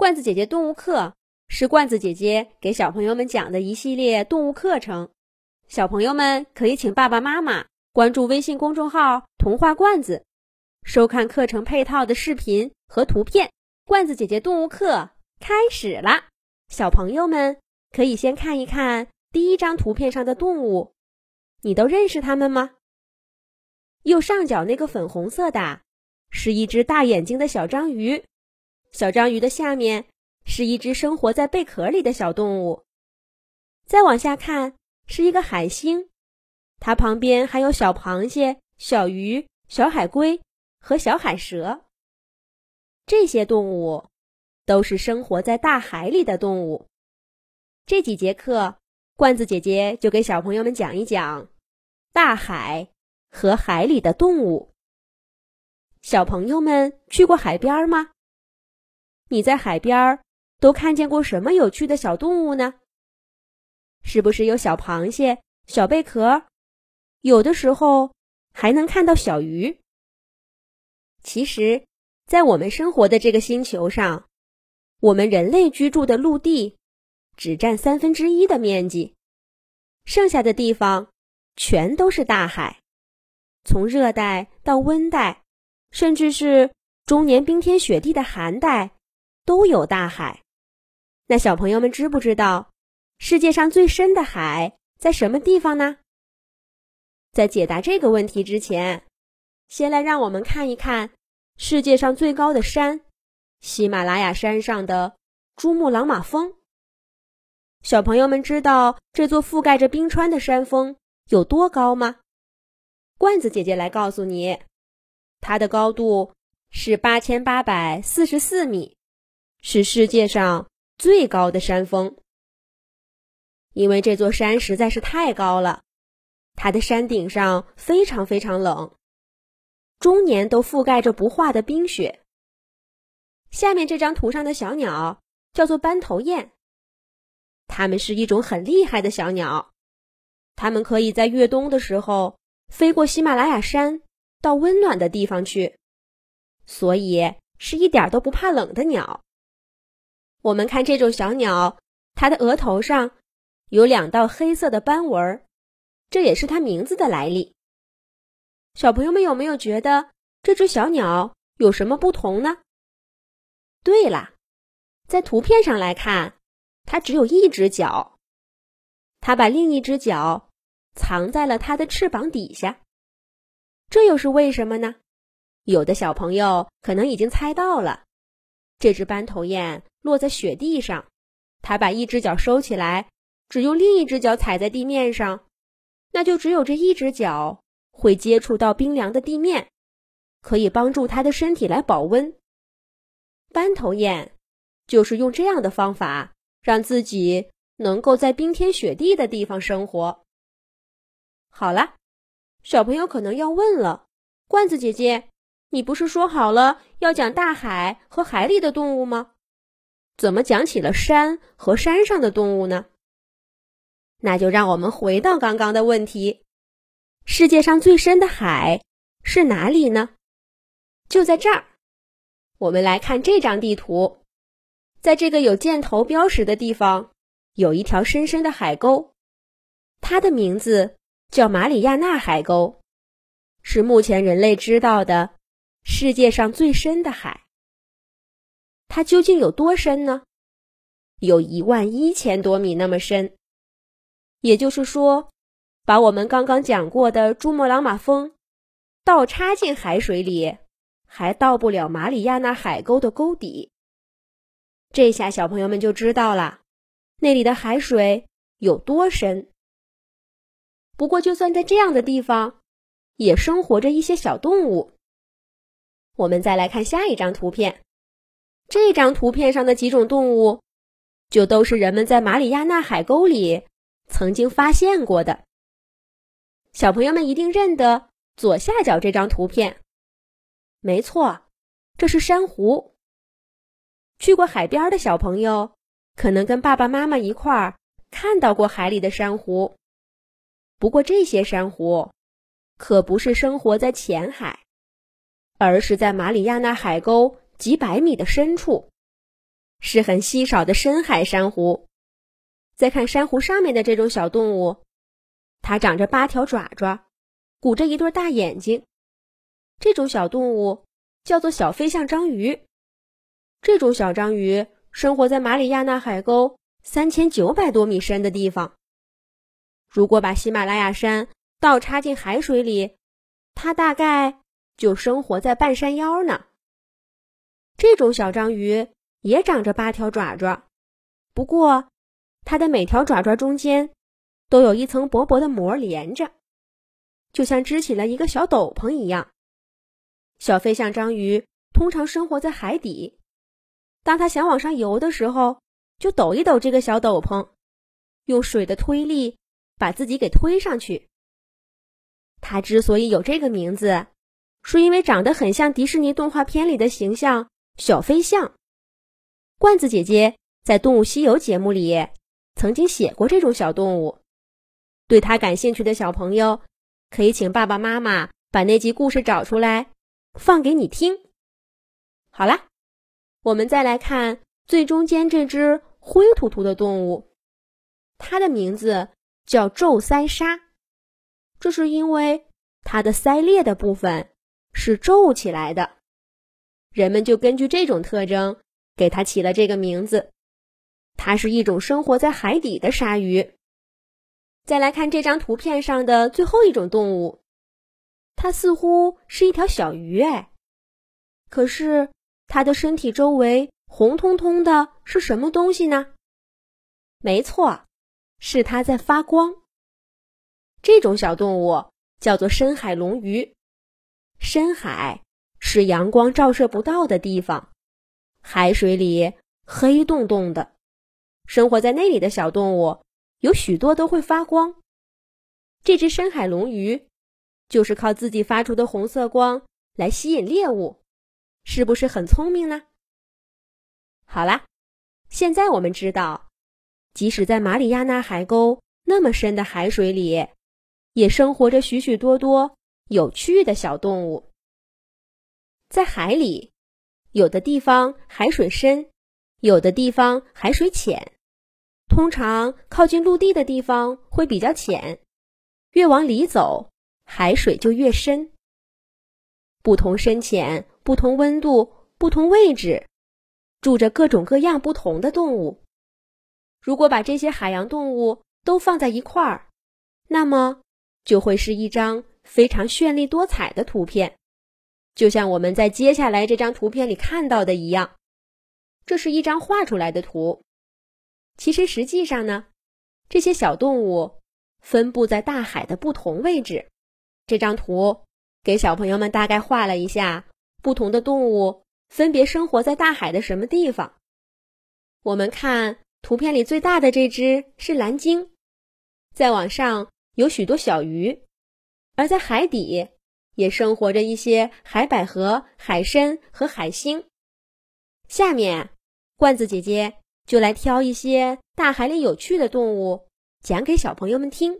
罐子姐姐动物课是罐子姐姐给小朋友们讲的一系列动物课程，小朋友们可以请爸爸妈妈关注微信公众号“童话罐子”，收看课程配套的视频和图片。罐子姐姐动物课开始啦！小朋友们可以先看一看第一张图片上的动物，你都认识它们吗？右上角那个粉红色的，是一只大眼睛的小章鱼。小章鱼的下面是一只生活在贝壳里的小动物，再往下看是一个海星，它旁边还有小螃蟹、小鱼、小海龟和小海蛇。这些动物都是生活在大海里的动物。这几节课，罐子姐姐就给小朋友们讲一讲大海和海里的动物。小朋友们去过海边吗？你在海边儿都看见过什么有趣的小动物呢？是不是有小螃蟹、小贝壳？有的时候还能看到小鱼。其实，在我们生活的这个星球上，我们人类居住的陆地只占三分之一的面积，剩下的地方全都是大海。从热带到温带，甚至是终年冰天雪地的寒带。都有大海，那小朋友们知不知道世界上最深的海在什么地方呢？在解答这个问题之前，先来让我们看一看世界上最高的山——喜马拉雅山上的珠穆朗玛峰。小朋友们知道这座覆盖着冰川的山峰有多高吗？罐子姐姐来告诉你，它的高度是八千八百四十四米。是世界上最高的山峰，因为这座山实在是太高了，它的山顶上非常非常冷，终年都覆盖着不化的冰雪。下面这张图上的小鸟叫做斑头雁，它们是一种很厉害的小鸟，它们可以在越冬的时候飞过喜马拉雅山到温暖的地方去，所以是一点都不怕冷的鸟。我们看这种小鸟，它的额头上有两道黑色的斑纹，这也是它名字的来历。小朋友们有没有觉得这只小鸟有什么不同呢？对了，在图片上来看，它只有一只脚，它把另一只脚藏在了它的翅膀底下，这又是为什么呢？有的小朋友可能已经猜到了。这只斑头雁落在雪地上，它把一只脚收起来，只用另一只脚踩在地面上，那就只有这一只脚会接触到冰凉的地面，可以帮助它的身体来保温。斑头雁就是用这样的方法让自己能够在冰天雪地的地方生活。好了，小朋友可能要问了，罐子姐姐。你不是说好了要讲大海和海里的动物吗？怎么讲起了山和山上的动物呢？那就让我们回到刚刚的问题：世界上最深的海是哪里呢？就在这儿。我们来看这张地图，在这个有箭头标识的地方，有一条深深的海沟，它的名字叫马里亚纳海沟，是目前人类知道的。世界上最深的海，它究竟有多深呢？有一万一千多米那么深。也就是说，把我们刚刚讲过的珠穆朗玛峰倒插进海水里，还到不了马里亚纳海沟的沟底。这下小朋友们就知道了，那里的海水有多深。不过，就算在这样的地方，也生活着一些小动物。我们再来看下一张图片，这张图片上的几种动物，就都是人们在马里亚纳海沟里曾经发现过的。小朋友们一定认得左下角这张图片，没错，这是珊瑚。去过海边的小朋友，可能跟爸爸妈妈一块儿看到过海里的珊瑚。不过这些珊瑚可不是生活在浅海。而是在马里亚纳海沟几百米的深处，是很稀少的深海珊瑚。再看珊瑚上面的这种小动物，它长着八条爪爪，鼓着一对大眼睛。这种小动物叫做小飞象章鱼。这种小章鱼生活在马里亚纳海沟三千九百多米深的地方。如果把喜马拉雅山倒插进海水里，它大概就生活在半山腰呢。这种小章鱼也长着八条爪爪，不过它的每条爪爪中间都有一层薄薄的膜连着，就像支起了一个小斗篷一样。小飞象章鱼通常生活在海底，当它想往上游的时候，就抖一抖这个小斗篷，用水的推力把自己给推上去。它之所以有这个名字，是因为长得很像迪士尼动画片里的形象。小飞象，罐子姐姐在《动物西游》节目里曾经写过这种小动物。对它感兴趣的小朋友，可以请爸爸妈妈把那集故事找出来，放给你听。好啦，我们再来看最中间这只灰秃秃的动物，它的名字叫皱鳃鲨，这是因为它的鳃裂的部分是皱起来的。人们就根据这种特征给它起了这个名字。它是一种生活在海底的鲨鱼。再来看这张图片上的最后一种动物，它似乎是一条小鱼哎，可是它的身体周围红彤彤的是什么东西呢？没错，是它在发光。这种小动物叫做深海龙鱼。深海。是阳光照射不到的地方，海水里黑洞洞的，生活在那里的小动物有许多都会发光。这只深海龙鱼就是靠自己发出的红色光来吸引猎物，是不是很聪明呢？好啦，现在我们知道，即使在马里亚纳海沟那么深的海水里，也生活着许许多多有趣的小动物。在海里，有的地方海水深，有的地方海水浅。通常靠近陆地的地方会比较浅，越往里走，海水就越深。不同深浅、不同温度、不同位置，住着各种各样不同的动物。如果把这些海洋动物都放在一块儿，那么就会是一张非常绚丽多彩的图片。就像我们在接下来这张图片里看到的一样，这是一张画出来的图。其实实际上呢，这些小动物分布在大海的不同位置。这张图给小朋友们大概画了一下不同的动物分别生活在大海的什么地方。我们看图片里最大的这只是蓝鲸，再往上有许多小鱼，而在海底。也生活着一些海百合、海参和海星。下面，罐子姐姐就来挑一些大海里有趣的动物，讲给小朋友们听。